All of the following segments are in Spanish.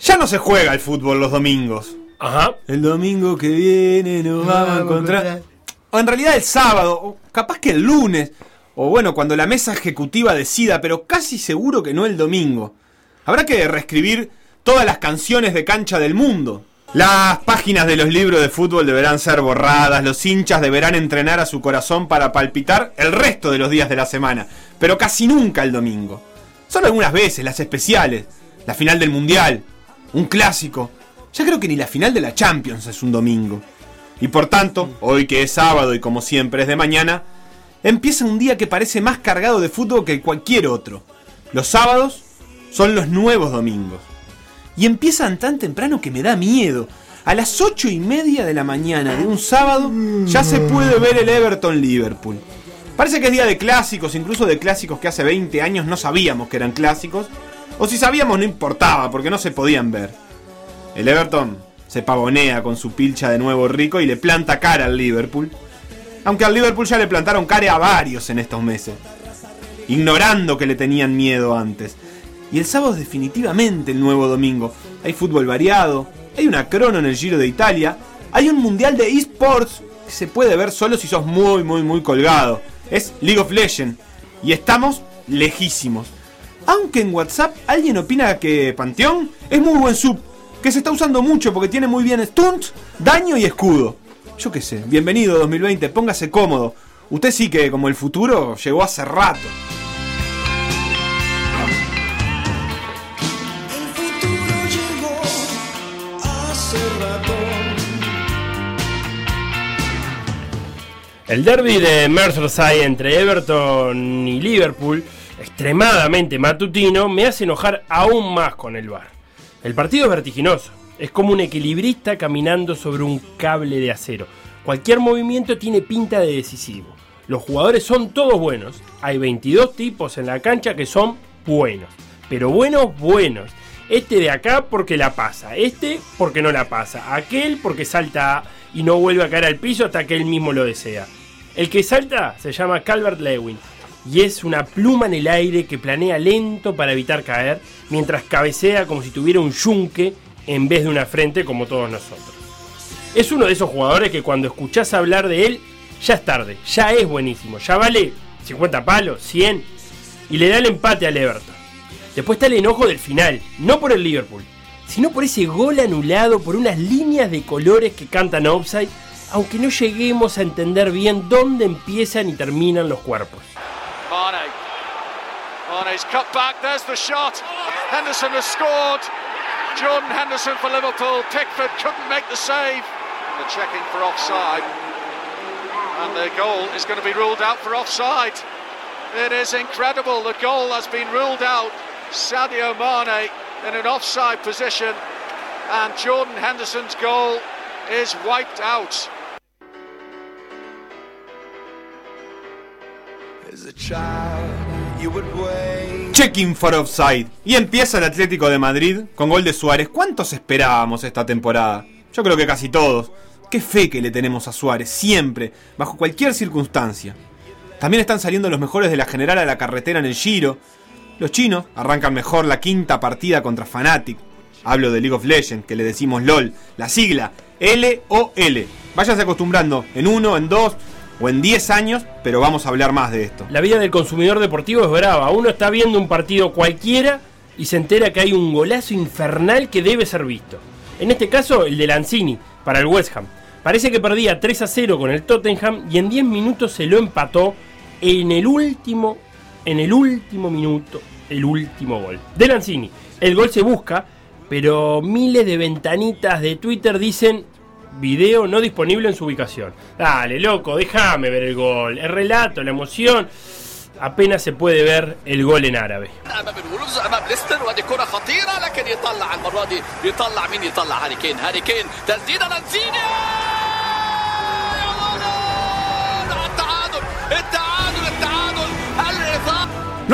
Ya no se juega el fútbol los domingos. Ajá. El domingo que viene nos vamos a encontrar. O en realidad el sábado, o capaz que el lunes. O bueno, cuando la mesa ejecutiva decida, pero casi seguro que no el domingo. Habrá que reescribir todas las canciones de cancha del mundo. Las páginas de los libros de fútbol deberán ser borradas, los hinchas deberán entrenar a su corazón para palpitar el resto de los días de la semana, pero casi nunca el domingo. Solo algunas veces, las especiales, la final del Mundial, un clásico. Ya creo que ni la final de la Champions es un domingo. Y por tanto, hoy que es sábado y como siempre es de mañana, empieza un día que parece más cargado de fútbol que cualquier otro. Los sábados son los nuevos domingos. Y empiezan tan temprano que me da miedo. A las ocho y media de la mañana de un sábado ya se puede ver el Everton Liverpool. Parece que es día de clásicos, incluso de clásicos que hace 20 años no sabíamos que eran clásicos. O si sabíamos no importaba, porque no se podían ver. El Everton se pavonea con su pilcha de nuevo rico y le planta cara al Liverpool. Aunque al Liverpool ya le plantaron cara a varios en estos meses. Ignorando que le tenían miedo antes. Y el sábado es definitivamente el nuevo domingo. Hay fútbol variado, hay una crono en el Giro de Italia, hay un mundial de esports que se puede ver solo si sos muy, muy, muy colgado. Es League of Legends. Y estamos lejísimos. Aunque en WhatsApp alguien opina que Panteón es muy buen sub, que se está usando mucho porque tiene muy bien stunts, daño y escudo. Yo qué sé, bienvenido 2020, póngase cómodo. Usted sí que, como el futuro, llegó hace rato. El derby de Merseyside entre Everton y Liverpool, extremadamente matutino, me hace enojar aún más con el VAR. El partido es vertiginoso, es como un equilibrista caminando sobre un cable de acero. Cualquier movimiento tiene pinta de decisivo. Los jugadores son todos buenos. Hay 22 tipos en la cancha que son buenos. Pero buenos, buenos. Este de acá porque la pasa. Este porque no la pasa. Aquel porque salta y no vuelve a caer al piso hasta que él mismo lo desea. El que salta se llama Calvert Lewin y es una pluma en el aire que planea lento para evitar caer mientras cabecea como si tuviera un yunque en vez de una frente como todos nosotros. Es uno de esos jugadores que cuando escuchás hablar de él ya es tarde, ya es buenísimo, ya vale 50 palos, 100 y le da el empate al Everton. Después está el enojo del final, no por el Liverpool, sino por ese gol anulado por unas líneas de colores que cantan offside, aunque no lleguemos a entender bien dónde empiezan y terminan los cuerpos. Mane. Mane's cut back, there's the shot. Henderson has scored. Jordan Henderson for Liverpool. Pickford couldn't make the save. The checking for offside. And the goal is going to be ruled out for offside. It is incredible. The goal has been ruled out. Sadio Mane in an offside position. And Jordan Henderson's goal is wiped out. Checking for offside. Y empieza el Atlético de Madrid con gol de Suárez. ¿Cuántos esperábamos esta temporada? Yo creo que casi todos. Qué fe que le tenemos a Suárez, siempre, bajo cualquier circunstancia. También están saliendo los mejores de la general a la carretera en el Giro. Los chinos arrancan mejor la quinta partida contra Fnatic. Hablo de League of Legends, que le decimos LOL, la sigla L-O-L. Váyase acostumbrando en uno, en dos o en 10 años, pero vamos a hablar más de esto. La vida del consumidor deportivo es brava. Uno está viendo un partido cualquiera y se entera que hay un golazo infernal que debe ser visto. En este caso, el de Lanzini, para el West Ham. Parece que perdía 3 a 0 con el Tottenham y en 10 minutos se lo empató en el último, en el último minuto, el último gol. De Lanzini. El gol se busca, pero miles de ventanitas de Twitter dicen video no disponible en su ubicación. Dale, loco, déjame ver el gol. El relato, la emoción. Apenas se puede ver el gol en árabe.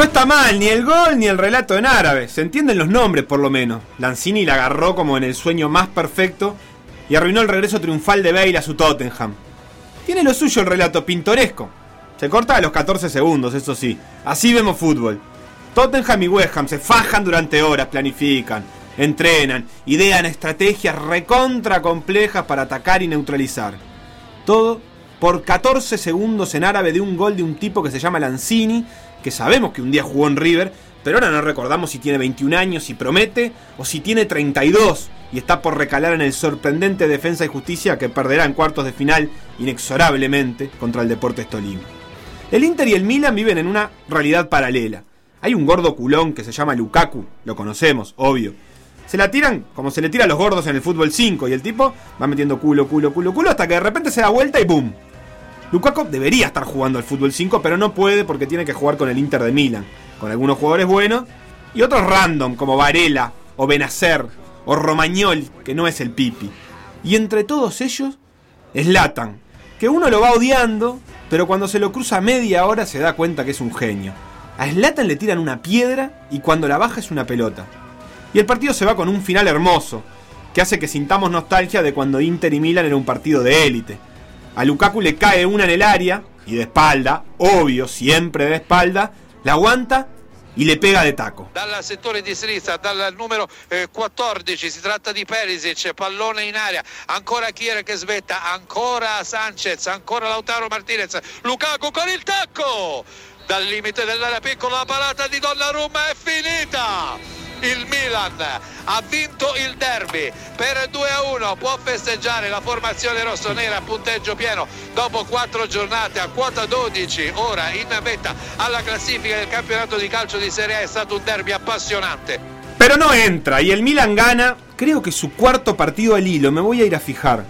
No está mal ni el gol ni el relato en árabe. Se entienden los nombres por lo menos. Lanzini la agarró como en el sueño más perfecto y arruinó el regreso triunfal de Bale a su Tottenham. Tiene lo suyo el relato pintoresco. Se corta a los 14 segundos, eso sí. Así vemos fútbol. Tottenham y West Ham se fajan durante horas, planifican, entrenan, idean estrategias recontra complejas para atacar y neutralizar. Todo por 14 segundos en árabe de un gol de un tipo que se llama Lanzini, que sabemos que un día jugó en River, pero ahora no recordamos si tiene 21 años y promete, o si tiene 32 y está por recalar en el sorprendente Defensa y Justicia que perderá en cuartos de final inexorablemente contra el Deportes Tolima. El Inter y el Milan viven en una realidad paralela. Hay un gordo culón que se llama Lukaku, lo conocemos, obvio. Se la tiran como se le tira a los gordos en el fútbol 5 y el tipo va metiendo culo, culo, culo, culo hasta que de repente se da vuelta y ¡boom! Lukaku debería estar jugando al fútbol 5, pero no puede porque tiene que jugar con el Inter de Milan, con algunos jugadores buenos y otros random como Varela o Benacer o Romagnol, que no es el Pipi. Y entre todos ellos, Slatan, que uno lo va odiando, pero cuando se lo cruza media hora se da cuenta que es un genio. A Slatan le tiran una piedra y cuando la baja es una pelota. Y el partido se va con un final hermoso, que hace que sintamos nostalgia de cuando Inter y Milan era un partido de élite. A Lukaku le cae una en el área, y de espalda, obvio, siempre de espalda, la aguanta y le pega de taco. Dal settore di sinistra, dal numero eh, 14, si tratta di Perisic, pallone in aria, ancora Kier che svetta, ancora Sanchez, ancora Lautaro Martinez, Lukaku con il tacco! Dal limite dell'area piccola la parata di Donnarumma è finita! Il Milan ha vinto il derby per 2 a 1 può festeggiare la formazione rossonera a punteggio pieno dopo 4 giornate a quota 12 ora in vetta alla classifica del campionato di calcio di Serie A è stato un derby appassionante Pero no entra y el Milan gana, creo que su cuarto partido al hilo, me voy a ir a fijar.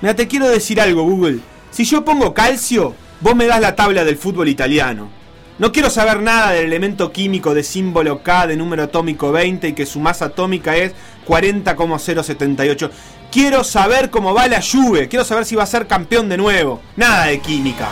Mira, te quiero decir algo, Google. Si yo pongo calcio, vos me das la tabla del fútbol italiano. No quiero saber nada del elemento químico de símbolo K de número atómico 20 y que su masa atómica es 40,078. Quiero saber cómo va la Juve, quiero saber si va a ser campeón de nuevo. Nada de química.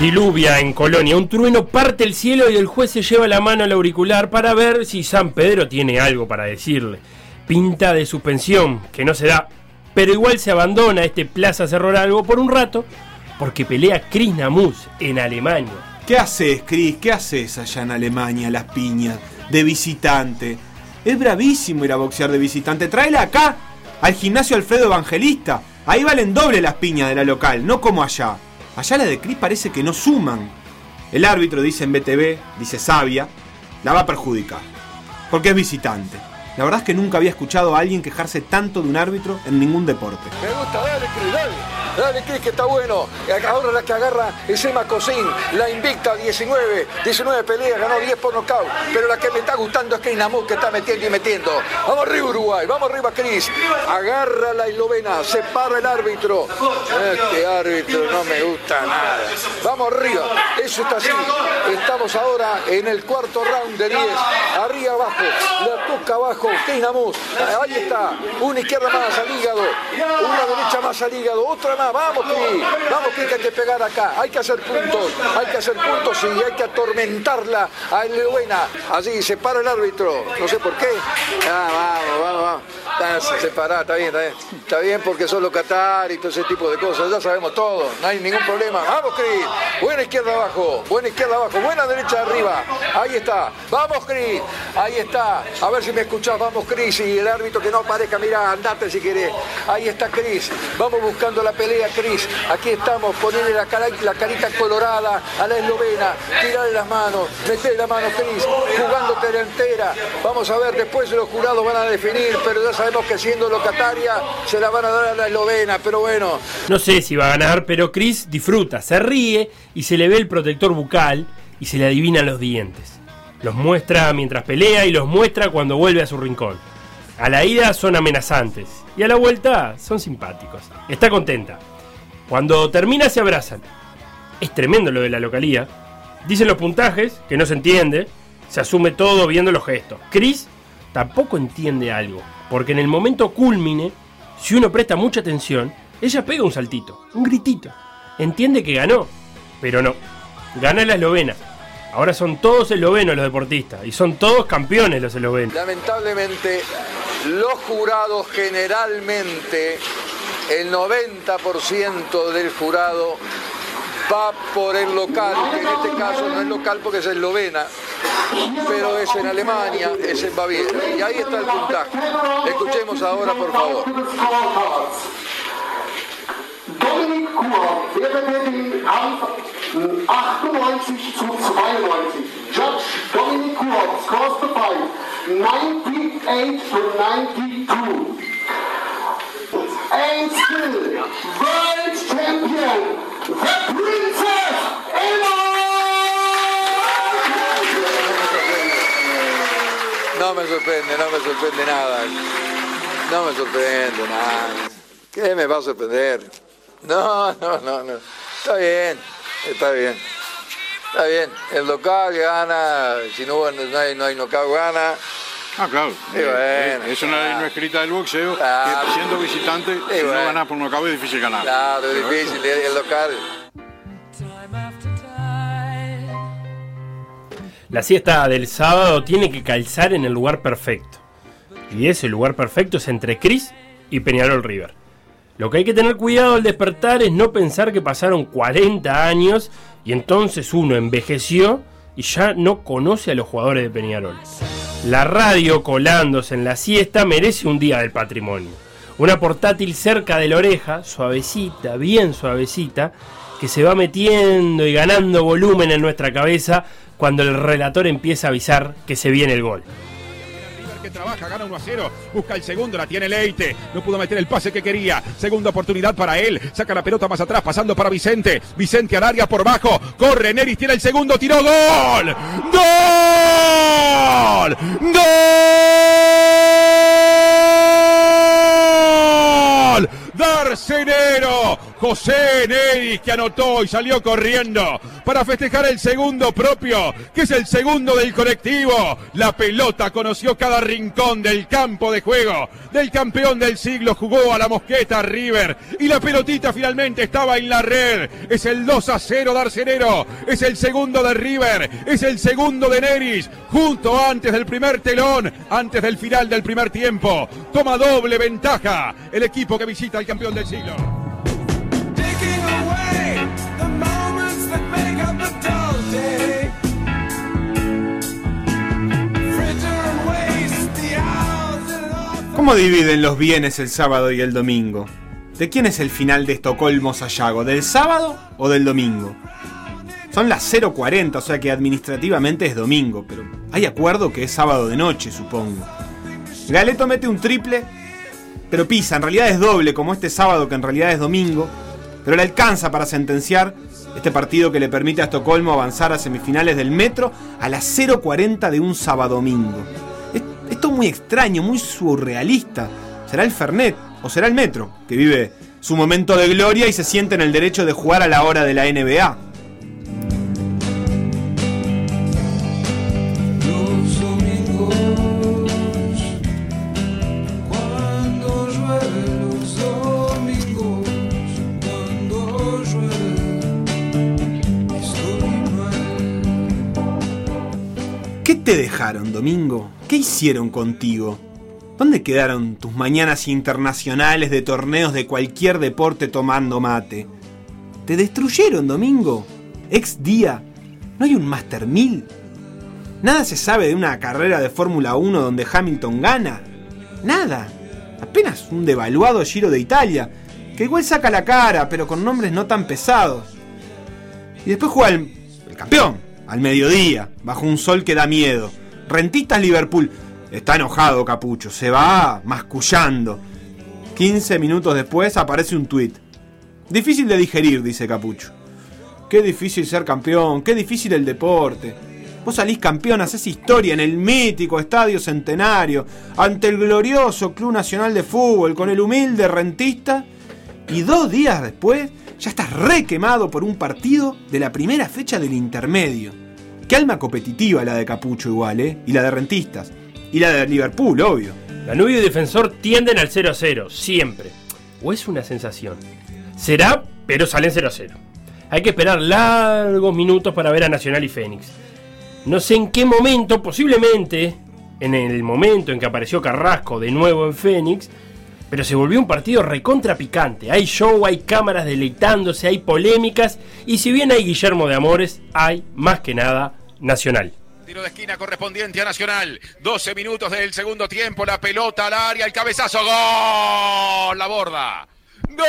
Diluvia en Colonia, un trueno parte el cielo y el juez se lleva la mano al auricular para ver si San Pedro tiene algo para decirle. Pinta de suspensión, que no se da, pero igual se abandona este Plaza Cerro Algo por un rato porque pelea Chris Namus en Alemania. ¿Qué haces, Chris? ¿Qué haces allá en Alemania, las piñas, de visitante? Es bravísimo ir a boxear de visitante. Tráela acá, al gimnasio Alfredo Evangelista. Ahí valen doble las piñas de la local, no como allá. Allá la de Chris parece que no suman. El árbitro dice en BTV, dice Sabia, la va a perjudicar. Porque es visitante. La verdad es que nunca había escuchado a alguien quejarse tanto de un árbitro en ningún deporte. Me gusta, dale, Cris, dale. Dale, Cris, que está bueno. Ahora la que agarra es Emma Cosín, la invicta 19, 19 peleas, ganó 10 por nocaut. Pero la que me está gustando es Cris Namut, que está metiendo y metiendo. Vamos arriba, Uruguay, vamos arriba, Cris. Agarra la eslovena, se para el árbitro. Este árbitro no me gusta nada. Vamos arriba, eso está así. Estamos ahora en el cuarto round de 10. Arriba abajo, la toca abajo, Ahí está, una izquierda más al hígado, una derecha más al hígado, otra más. Vamos. Vamos, que hay que pegar acá. Hay que hacer puntos. Hay que hacer puntos y hay que atormentarla a Eslovena. Así se para el árbitro. No sé por qué. Ah, vamos, vamos, vamos. Está separada, está bien, está bien. Está bien porque son los Qatar y todo ese tipo de cosas. Ya sabemos todo. No hay ningún problema. Vamos, Cris. Buena izquierda abajo. Buena izquierda abajo. Buena derecha arriba. Ahí está. Vamos, Cris. Ahí está. A ver si me escuchás. Vamos, Cris. Y el árbitro que no aparezca. Mira, andate si querés. Ahí está Cris. Vamos buscando la pelea, Cris. Aquí estamos. Ponerle la, cara, la carita colorada a la eslovena. Tirarle las manos. Meterle la mano, Cris. Jugándote la entera. Vamos a ver. Después los jurados van a definir. Pero ya sabemos que siendo locataria se la van a dar a la eslovena. Pero bueno. No sé si va a ganar, pero Chris disfruta, se ríe y se le ve el protector bucal y se le adivinan los dientes. Los muestra mientras pelea y los muestra cuando vuelve a su rincón. A la ida son amenazantes y a la vuelta son simpáticos. Está contenta. Cuando termina se abrazan. Es tremendo lo de la localía. Dicen los puntajes, que no se entiende. Se asume todo viendo los gestos. Chris tampoco entiende algo, porque en el momento culmine, si uno presta mucha atención, ella pega un saltito, un gritito. Entiende que ganó, pero no. Gana la eslovena. Ahora son todos eslovenos los deportistas y son todos campeones los eslovenos. Lamentablemente, los jurados generalmente el 90% del jurado va por el local, que en este caso no es local porque es eslovena, pero es en Alemania, es en Baviera. Y ahí está el puntaje. Escuchemos ahora, por favor. Dominik Kampf 98 zu 92. Judge Dominik Kuhr scores the fight 98 to 92. And world champion, the Princess Emma! No me sorprende, no me sorprende nada. No me sorprende nada. ¿Qué me va a sorprender? No, no, no, no. Está bien, está bien. Está bien. El local gana, si no, no hay, no hay local gana. Ah, claro. Bueno, es una ley no escrita del boxeo Claro. que siendo visitante, si no ganas por nocaut es difícil ganar. Claro, es difícil, el local. La siesta del sábado tiene que calzar en el lugar perfecto. Y ese lugar perfecto es entre Cris y Peñarol River. Lo que hay que tener cuidado al despertar es no pensar que pasaron 40 años y entonces uno envejeció y ya no conoce a los jugadores de Peñarol. La radio colándose en la siesta merece un día del patrimonio. Una portátil cerca de la oreja, suavecita, bien suavecita, que se va metiendo y ganando volumen en nuestra cabeza cuando el relator empieza a avisar que se viene el gol. que trabaja, gana 1 a 0, busca el segundo, la tiene Leite, no pudo meter el pase que quería, segunda oportunidad para él, saca la pelota más atrás, pasando para Vicente, Vicente al área por bajo, corre, Neris tiene el segundo, tiró, gol, gol, gol, Darcenero, José Neris que anotó y salió corriendo para festejar el segundo propio, que es el segundo del colectivo. La pelota conoció cada rincón del campo de juego del campeón del siglo, jugó a la mosqueta River y la pelotita finalmente estaba en la red. Es el 2 a 0 Darcenero, es el segundo de River, es el segundo de Neris, justo antes del primer telón, antes del final del primer tiempo. Toma doble ventaja el equipo que visita al campeón del siglo. ¿Cómo dividen los bienes el sábado y el domingo? ¿De quién es el final de Estocolmo-Sayago? ¿Del sábado o del domingo? Son las 0.40, o sea que administrativamente es domingo, pero hay acuerdo que es sábado de noche, supongo. Galeto mete un triple, pero pisa, en realidad es doble, como este sábado que en realidad es domingo, pero le alcanza para sentenciar este partido que le permite a Estocolmo avanzar a semifinales del metro a las 0.40 de un sábado domingo. Muy extraño, muy surrealista. ¿Será el Fernet o será el Metro, que vive su momento de gloria y se siente en el derecho de jugar a la hora de la NBA? ¿Qué te dejaron, Domingo? ¿Qué hicieron contigo? ¿Dónde quedaron tus mañanas internacionales de torneos de cualquier deporte tomando mate? ¿Te destruyeron, Domingo? ¿Ex día? ¿No hay un Master 1000? ¿Nada se sabe de una carrera de Fórmula 1 donde Hamilton gana? Nada. Apenas un devaluado Giro de Italia, que igual saca la cara, pero con nombres no tan pesados. Y después juega el, el campeón, al mediodía, bajo un sol que da miedo. Rentistas Liverpool. Está enojado Capucho, se va mascullando. 15 minutos después aparece un tuit. Difícil de digerir, dice Capucho. Qué difícil ser campeón, qué difícil el deporte. Vos salís campeón, haces historia en el mítico Estadio Centenario, ante el glorioso Club Nacional de Fútbol, con el humilde rentista, y dos días después ya estás re quemado por un partido de la primera fecha del intermedio. Qué alma competitiva la de Capucho igual, ¿eh? Y la de rentistas. Y la de Liverpool, obvio. Danubio y Defensor tienden al 0 a 0, siempre. ¿O es una sensación? Será, pero salen 0 a 0. Hay que esperar largos minutos para ver a Nacional y Fénix. No sé en qué momento, posiblemente en el momento en que apareció Carrasco de nuevo en Fénix, Pero se volvió un partido recontra picante. Hay show, hay cámaras deleitándose, hay polémicas. Y si bien hay Guillermo de Amores, hay más que nada Nacional. Tiro de esquina correspondiente a Nacional. 12 minutos del segundo tiempo. La pelota al área. El cabezazo. ¡Gol! La borda. ¡Gol!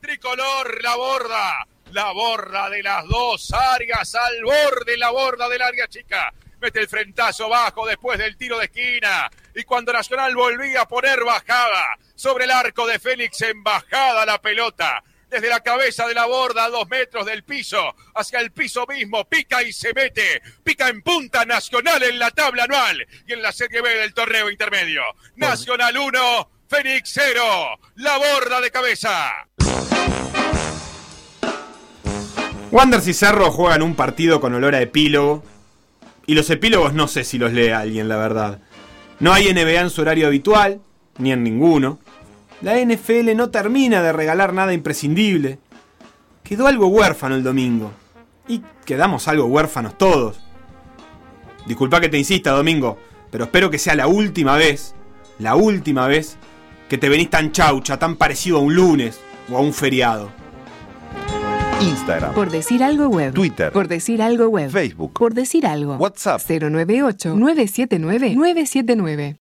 Tricolor la borda. La borda de las dos áreas. Al borde la borda del área chica. Mete el frentazo bajo después del tiro de esquina. Y cuando Nacional volvía a poner bajada sobre el arco de Félix en bajada la pelota desde la cabeza de la borda a dos metros del piso, hacia el piso mismo, pica y se mete, pica en punta Nacional en la tabla anual y en la Serie B del torneo intermedio. Nacional 1, Fénix 0, la borda de cabeza. Wanderers y Cerro juegan un partido con olor a epílogo. Y los epílogos no sé si los lee alguien, la verdad. No hay NBA en su horario habitual, ni en ninguno. La NFL no termina de regalar nada imprescindible. Quedó algo huérfano el domingo. Y quedamos algo huérfanos todos. Disculpa que te insista, Domingo, pero espero que sea la última vez, la última vez, que te venís tan chaucha, tan parecido a un lunes o a un feriado. Instagram, Por decir algo web. Twitter, Por decir algo web. Facebook, Por decir algo. WhatsApp. 098 979 979.